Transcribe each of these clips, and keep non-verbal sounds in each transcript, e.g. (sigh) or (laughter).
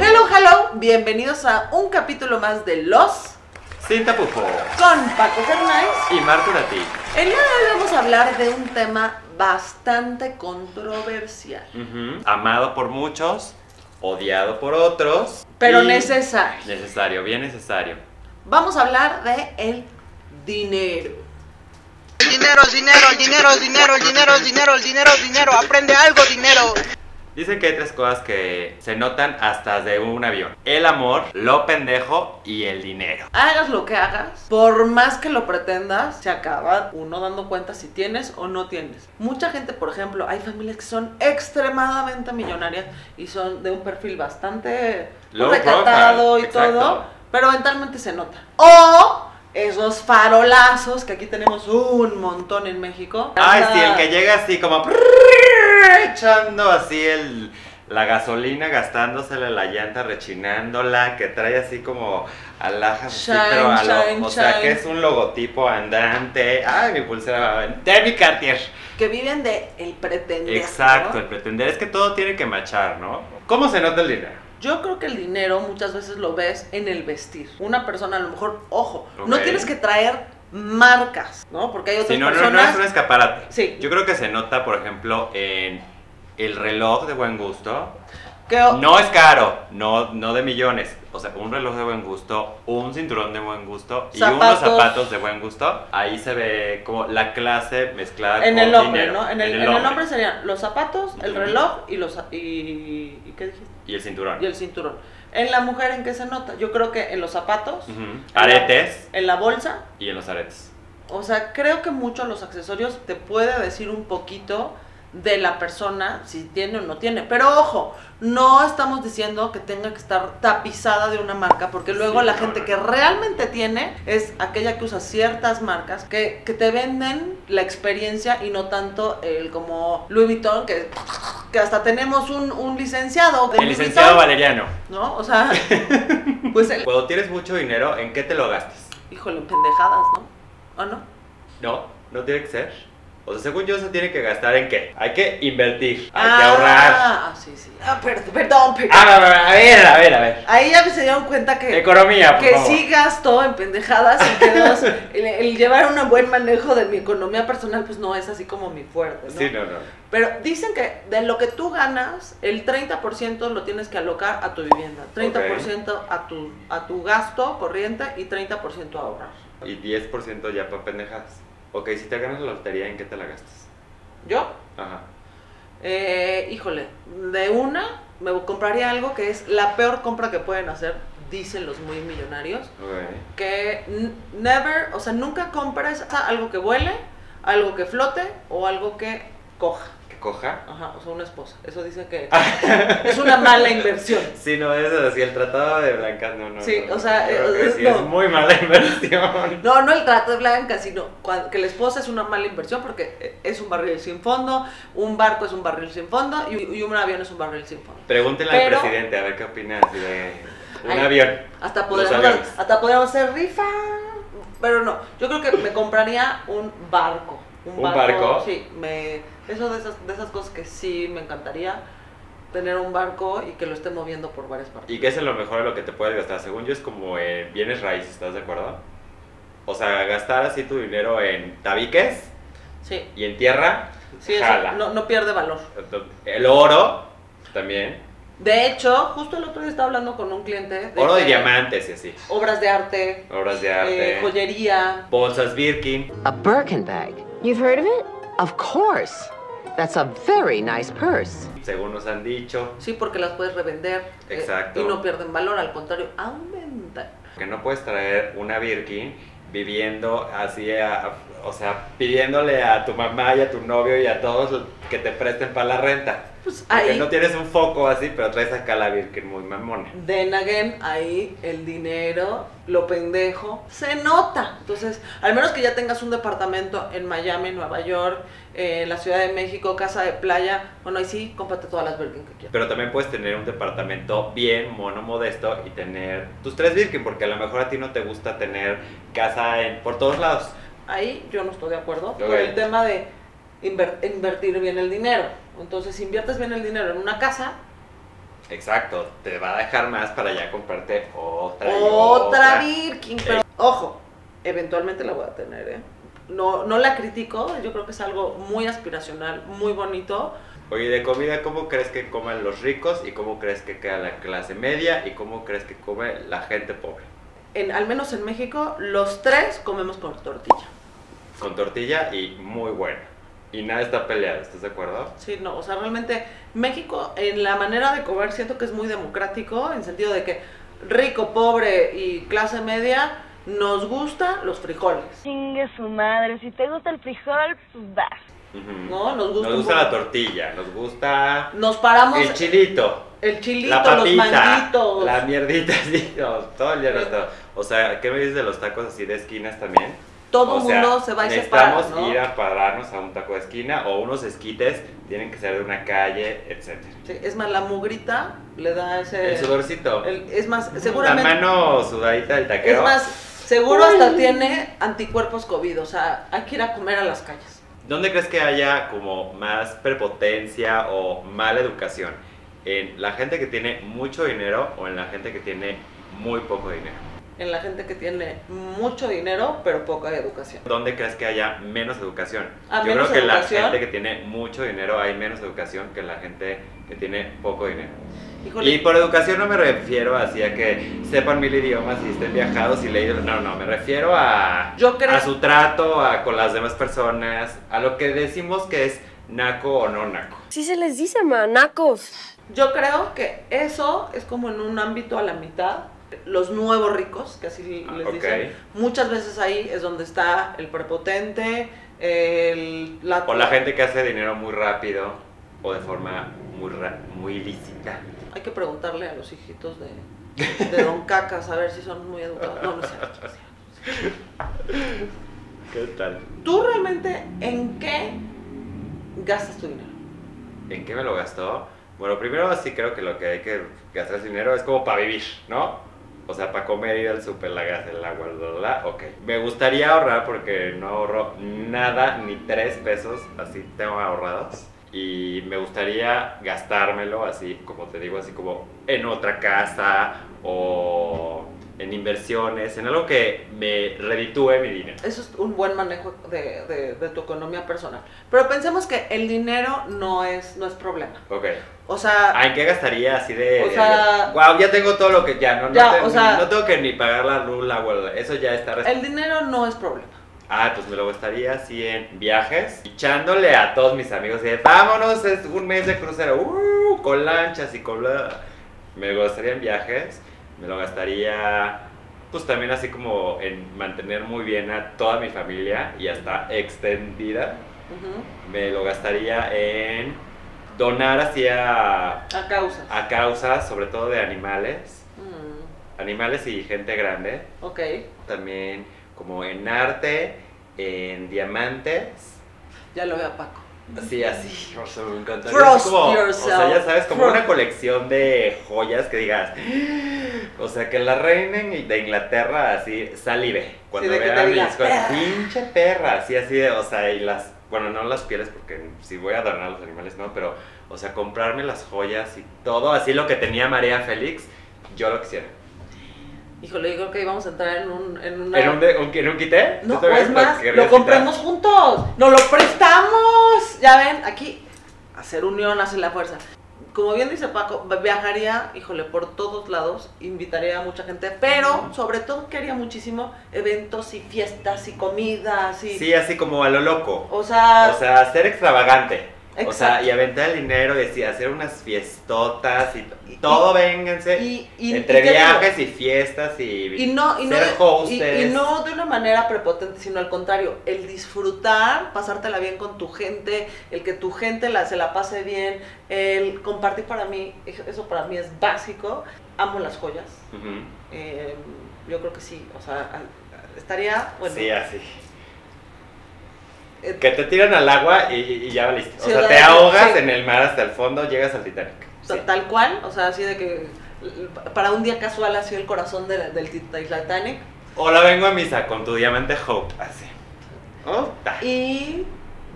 Hello, hello, bienvenidos a un capítulo más de Los Sin tapujos. con Paco Fernández. Y Marco Urati. El día de hoy vamos a hablar de un tema bastante controversial, Ujú. Amado por muchos, odiado por otros. pero y necesario. Necesario, bien necesario. Vamos a hablar de el dinero. El dinero, el dinero, el dinero, el dinero, el dinero, el dinero, el dinero, el dinero. Aprende algo, dinero. Dicen que hay tres cosas que se notan hasta de un avión. El amor, lo pendejo y el dinero. Hagas lo que hagas, por más que lo pretendas, se acaba uno dando cuenta si tienes o no tienes. Mucha gente, por ejemplo, hay familias que son extremadamente millonarias y son de un perfil bastante Low recatado y todo, pero eventualmente se nota. O esos farolazos que aquí tenemos un montón en México. Ay, Anda- sí, el que llega así como (laughs) echando así el la gasolina, gastándosela la llanta, rechinándola, que trae así como alhajas así, Shine, pero a lo- shine, o sea shine. que es un logotipo andante. Ay, mi pulsera, de mi Cartier. que viven de el pretender. Exacto, ¿no? el pretender es que todo tiene que machar, ¿no? ¿Cómo se nota el dinero? Yo creo que el dinero muchas veces lo ves en el vestir. Una persona a lo mejor, ojo, no tienes que traer marcas, ¿no? Porque hay otras Si no, no, no personas es un escaparate. Sí. Yo creo que se nota, por ejemplo, en el reloj de buen gusto. que No es caro, no, no de millones. O sea, un reloj de buen gusto, un cinturón de buen gusto y unos Zapatos. de buen gusto. Ahí se ve como la clase mezclada en con el hombre, dinero. ¿no? En el, en el hombre serían los zapatos, el reloj y los y, y ¿qué dijiste? Y el cinturón. Y el cinturón. En la mujer en qué se nota? Yo creo que en los zapatos, Ujú. en la- Aretes en la bolsa, y en los aretes. O sea, creo que mucho los accesorios te puede decir un poquito de la persona, si tiene o no tiene. Pero ojo, no estamos diciendo que tenga que estar tapizada de una marca, porque luego Sí, la no, gente no. que realmente tiene es aquella que usa ciertas marcas que, que te venden la experiencia y no tanto el como Louis Vuitton, que, que hasta tenemos un, un licenciado de El licenciado Vuitton, Valeriano. ¿no? O sea, (laughs) pues el, Cuando tienes mucho dinero, ¿en qué te lo gastas? híjole, en pendejadas, ¿no? ¿O no? No, no tiene que ser. O sea, según yo, se tiene que gastar en qué? Hay que invertir, hay que Ah, ahorrar. Ah, sí, sí. Ah, perdón, perdón, perdón. Ah, a ver, a ver, a ver. Ahí ya se dieron cuenta que, Economía, por que favor. sí gasto en pendejadas y que (laughs) el, el llevar un buen manejo de mi economía personal, pues no es así como mi fuerte, ¿no? Sí, no, no. Pero dicen que de lo que tú ganas, el 30% lo tienes que alocar a tu vivienda, 30% a, tu, a tu gasto corriente y 30% a ahorrar. Y 10% ya para pendejadas. Ok, si te ganas la lotería, ¿en qué te la gastas? Yo, Ajá. eh, híjole, de una me compraría algo que es la peor compra que pueden hacer, dicen los muy millonarios. Ok. que never, o sea, nunca compres algo que vuele, algo que flote o algo que coja. ¿Que coja? Ajá, o sea, una esposa. Eso dice que (laughs) es una mala inversión. Sí, no, eso sí, el tratado de blancas, no, no. Sí, no, o sea, creo eh, que es- sí, no. es muy mala (laughs) inversión. No, no el trato de blanca, sino que la esposa es una mala inversión porque eh, es un barril sin fondo, un barco es un barril sin fondo y, y un avión es un barril sin fondo. Pregúntenle Pero- al presidente a ver qué opina de un avión. Hasta podríamos, hasta podríamos hacer rifa. Pero no, yo creo que me compraría un barco. ¿Un barco? Sí, me, eso de esas, de esas cosas que sí me encantaría tener un barco y que lo esté moviendo por varias partes. ¿Y qué es lo mejor de lo que te puedes gastar? Según yo es como en bienes raíces, ¿estás de acuerdo? O sea, gastar así tu dinero en tabiques Sí, y en tierra, sí, eso jala. no, no pierde valor. El oro también. De hecho, justo el otro día estaba hablando con un cliente de Oro de que diamantes y así. obras de arte, Obras de eh, arte. joyería. bolsas Birkin. A Birkin bag. You've heard of it? Of course. That's a very nice purse. Según nos han dicho. Sí, porque las puedes revender. eh, Exacto. y no pierden valor, al contrario, aumentan. Que no puedes traer una Birkin viviendo así, a- o sea, pidiéndole a tu mamá y a tu novio y a todos que te presten para la renta. Pues Porque ahí, no tienes un foco así, pero traes acá la Birkin muy mamona. then again, ahí el dinero, lo pendejo, se nota. Entonces, al menos que ya tengas un departamento en Miami, Nueva York, eh, la Ciudad de México, casa de playa, bueno, ahí sí, cómprate todas las Birkin que quieras. Pero también puedes tener un departamento bien mono, modesto y tener tus tres Birkin, porque a lo mejor a ti no te gusta tener casa en, por todos lados. Ahí yo no estoy de acuerdo. Por Ok. el tema de inver- invertir bien el dinero. Entonces, si inviertes bien el dinero en una casa, Exacto, te va a dejar más para ya comprarte otra. otra Birkin. Pero, ojo, eventualmente la voy a tener, ¿eh? No, no la critico, yo creo que es algo muy aspiracional, muy bonito. Oye, de comida, ¿cómo crees que comen los ricos y cómo crees que queda la clase media y cómo crees que come la gente pobre? En, al menos en México, los tres comemos con tortilla. Con tortilla y muy buena. Y nada está peleado, ¿estás de acuerdo? Sí, no, o sea, realmente México en la manera de comer siento que es muy democrático, en sentido de que rico, pobre y clase media nos gustan los frijoles, Chingue su madre, si te gusta el frijol, pues vas. ¿no? Nos gusta, Nos la tortilla, nos gusta Nos paramos el chilito, el chilito, la los manguitos. la mierdita, (laughs) sí, no, todo el día no está. O sea, ¿qué me dices de los tacos así de esquinas también? Todo O el sea, mundo se va y se para, necesitamos ¿no? ir a pararnos a un taco de esquina o unos esquites, tienen que ser de una calle, etc. Sí, es más, la mugrita le da ese... El sudorcito, el- es más, la seguramente... mano sudadita del taquero. Es más, seguro hasta tiene anticuerpos COVID, o sea, hay que ir a comer a las calles. ¿Dónde crees que haya como más prepotencia o mala educación? ¿En la gente que tiene mucho dinero o en la gente que tiene muy poco dinero? En la gente que tiene mucho dinero, pero poca educación. ¿Dónde crees que haya menos educación? Ah, Yo menos creo que educación. la gente que tiene mucho dinero hay menos educación que la gente que tiene poco dinero. Híjole, Y por educación no me refiero así a que sepan mil idiomas y estén viajados y leídos. No, no, me refiero a, Yo creo- a su trato a, con las demás personas, a lo que decimos que es naco o no naco. Sí se les dice, manacos. yo creo que eso es como en un ámbito a la mitad. Los nuevos ricos, que así Ah, les ok. dicen, muchas veces ahí es donde está el prepotente, el, la, O la gente que hace dinero muy rápido o de forma muy, ra- muy ilícita. Hay que preguntarle a los hijitos de, de Don (laughs) Cacas a ver si son muy educados. No, no cierto. ¿Qué tal? ¿Tú realmente en qué gastas tu dinero? ¿En qué me lo gastó? Bueno, primero sí creo que lo que hay que gastar ese dinero es como para vivir, ¿no? O sea, para comer, ir al súper, la gas, el agua, bla, bla, ok. Me gustaría ahorrar porque no ahorro nada, ni tres pesos, así tengo ahorrados. Y me gustaría gastármelo así, como te digo, así como en otra casa o en inversiones, en algo que me reditúe mi dinero. Eso es un buen manejo de, de- de tu economía personal. Pero pensemos que el dinero no es, no es problema. Ok. O sea, Ah, ¿en qué gastaría así de... O sea- wow, ya tengo todo lo que ya, no, no, Ya, te- o sea- no tengo que ni pagar la luz, la agua, eso ya está... el dinero no es problema. Ah, pues me lo gastaría así en viajes, echándole a todos mis amigos de vámonos, es un mes de crucero, uh, con lanchas y con bla. Me lo gastaría en viajes, me lo gastaría pues también así como en mantener muy bien a toda mi familia y hasta extendida. Me lo gastaría en donar así a, causas. a causas, sobre todo de animales, Mm, animales y gente grande. ok. También como en arte, en diamantes. Ya lo veo a Paco. Así, así, o sea, me encantaría. Como, o sea, yourself. ya sabes, como una colección de joyas que digas, o sea, que la reina de Inglaterra así salive. Cuando te vean pinche perra, así, así, de, o sea, y las, bueno, no las pieles porque si voy a donar a los animales, no, pero, o sea, comprarme las joyas y todo, así lo que tenía María Félix, yo lo quisiera. Híjole, yo creo que íbamos a entrar en un... En, una... ¿En un, de- un- en un quité? No, ¿Tú también es lo más, lo quitar? compremos juntos. ¡Nos lo prestamos! Ya ven, aquí, hacer unión hace la fuerza. Como bien dice Paco, viajaría, híjole, por todos lados, invitaría a mucha gente, pero sobre todo quería muchísimo eventos y fiestas y comidas y... Sí, así como a lo loco. O sea, O sea, ser extravagante. O sea, y aventar el dinero y así, hacer unas fiestotas y todo, vénganse. y, y- entre digo, viajes y fiestas y, y no, y no, ser de- y- no de una manera prepotente, sino al contrario, el disfrutar, pasártela bien con tu gente, el que tu gente la, se la pase bien, el compartir para mí, eso para mí es básico. Amo las joyas. Eh, yo creo que sí, o sea, estaría, bueno, sí, así. Eh, Que te tiran al agua y, y ya valiste. O sea, te ahogas sí. en el mar hasta el fondo, llegas al Titanic. Sí. tal cual, o sea, así de que para un día casual así el corazón de- del Titanic. Hola, vengo a misa con tu diamante Hope. Así. Oh, ta. Y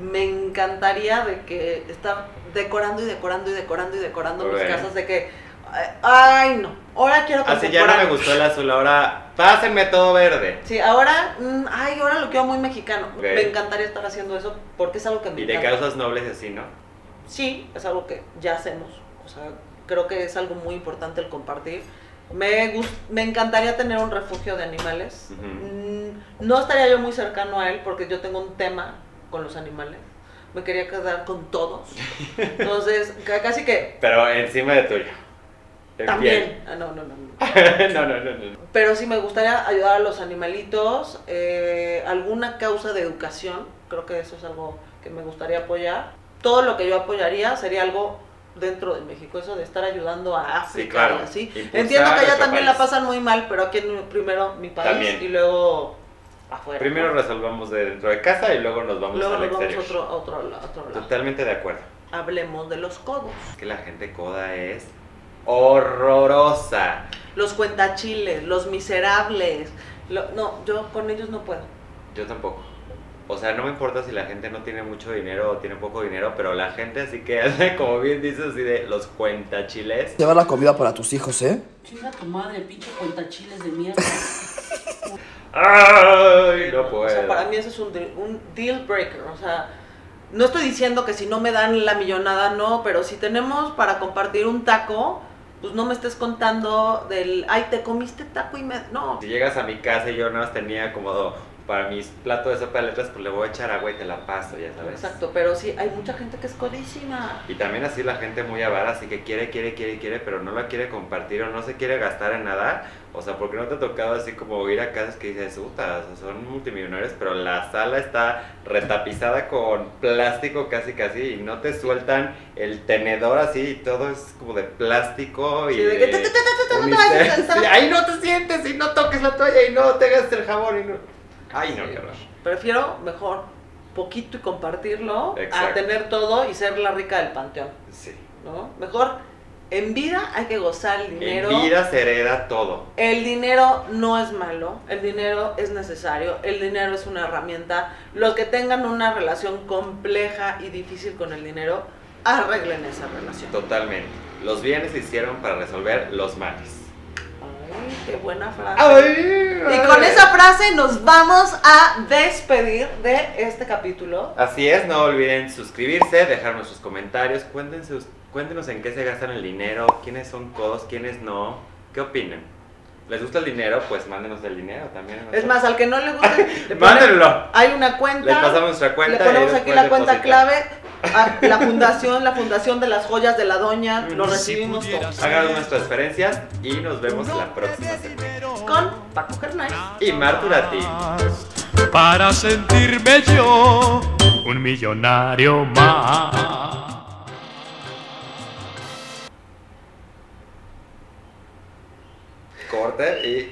me encantaría de que está decorando y decorando y decorando y decorando mis Ok. casas de que ay no, ahora quiero Así ya no me gustó el azul, ahora pásenme todo verde. Sí, ahora, mm, ay, ahora lo quiero muy mexicano. Ok. Me encantaría estar haciendo eso porque es algo que me Y de encanta. causas nobles así, ¿no? Sí, es algo que ya hacemos. O sea, creo que es algo muy importante el compartir. Me, gus- me encantaría tener un refugio de animales. Ujú. Mm, No estaría yo muy cercano a él porque yo tengo un tema con los animales. Me quería quedar con todos. (laughs) Entonces, ca- casi que Pero encima de tuyo. También. Ah, no, (laughs) no, no, no. no, no. Pero sí me gustaría ayudar a los animalitos, eh, alguna causa de educación, creo que eso es algo que me gustaría apoyar. Todo lo que yo apoyaría sería algo dentro de México, eso de estar ayudando a África claro. y así. Impulsar Entiendo que allá también la país. pasan muy mal, pero aquí primero mi país También. y luego afuera. Primero resolvamos de dentro de casa y luego nos vamos luego al nos vamos a exterior. otro, a otro, la- otro lado. Totalmente de acuerdo. Hablemos de los codos. Que la gente coda es horrorosa. Los cuentachiles, los miserables. lo- no, yo con ellos no puedo. Yo tampoco. O sea, no me importa si la gente no tiene mucho dinero o tiene poco dinero, pero la gente así que (laughs) hace, como bien dices, así de los cuentachiles. Lleva la comida para tus hijos, ¿eh? Chinga tu madre, pinche cuentachiles de mierda. (laughs) ¡Ay! No puedo. O sea, para mí eso es un, deal- un deal breaker. O sea, no estoy diciendo que si no me dan la millonada, no, pero si tenemos para compartir un taco, pues no me estés contando del, ay, te comiste taco y me... No, Si llegas a mi casa y yo nada más tenía como para mis platos de sopa de letras, pues le voy a echar agua y te la paso, ya sabes. exacto, pero sí, hay mucha gente que es codísima. Y también así la gente muy avara, así que quiere, quiere, quiere, quiere, pero no la quiere compartir o no se quiere gastar en nada. O sea, porque no te ha tocado así como ir a casas que dices, puta, o sea, son multimillonarios, pero la sala está retapizada con plástico casi casi y no te sueltan el tenedor así y todo es como de plástico y ahí no te sientes y no toques la toalla y no te gastes el jabón y no... Ay, no, qué horror. Prefiero mejor poquito y compartirlo a tener todo y ser la rica del panteón, Sí. ¿no? Mejor en vida hay que gozar el dinero. En vida se hereda todo. El dinero no es malo, el dinero es necesario, el dinero es una herramienta. Los que tengan una relación compleja y difícil con el dinero, arreglen esa relación. Totalmente. Los bienes se hicieron para resolver los males. Ay, qué buena frase. Y con esa frase nos vamos a despedir de este capítulo. Así es, no olviden suscribirse, dejarnos sus comentarios, cuéntense, cuéntenos en qué se gastan el dinero, quiénes son codos, quiénes no, qué opinan. ¿Les gusta el dinero? Pues mándenos el dinero también. Es más, al que no le guste, (laughs) le ponen- Mándenlo. hay una cuenta. Les pasamos nuestra cuenta. Le ponemos aquí la cuenta clave. A la fundación, la fundación de las joyas de la doña, lo recibimos todos. Hagan unas transferencias y nos vemos la próxima semana. Con Paco Germán. Y Marturati. para sentirme yo un millonario más. Corte y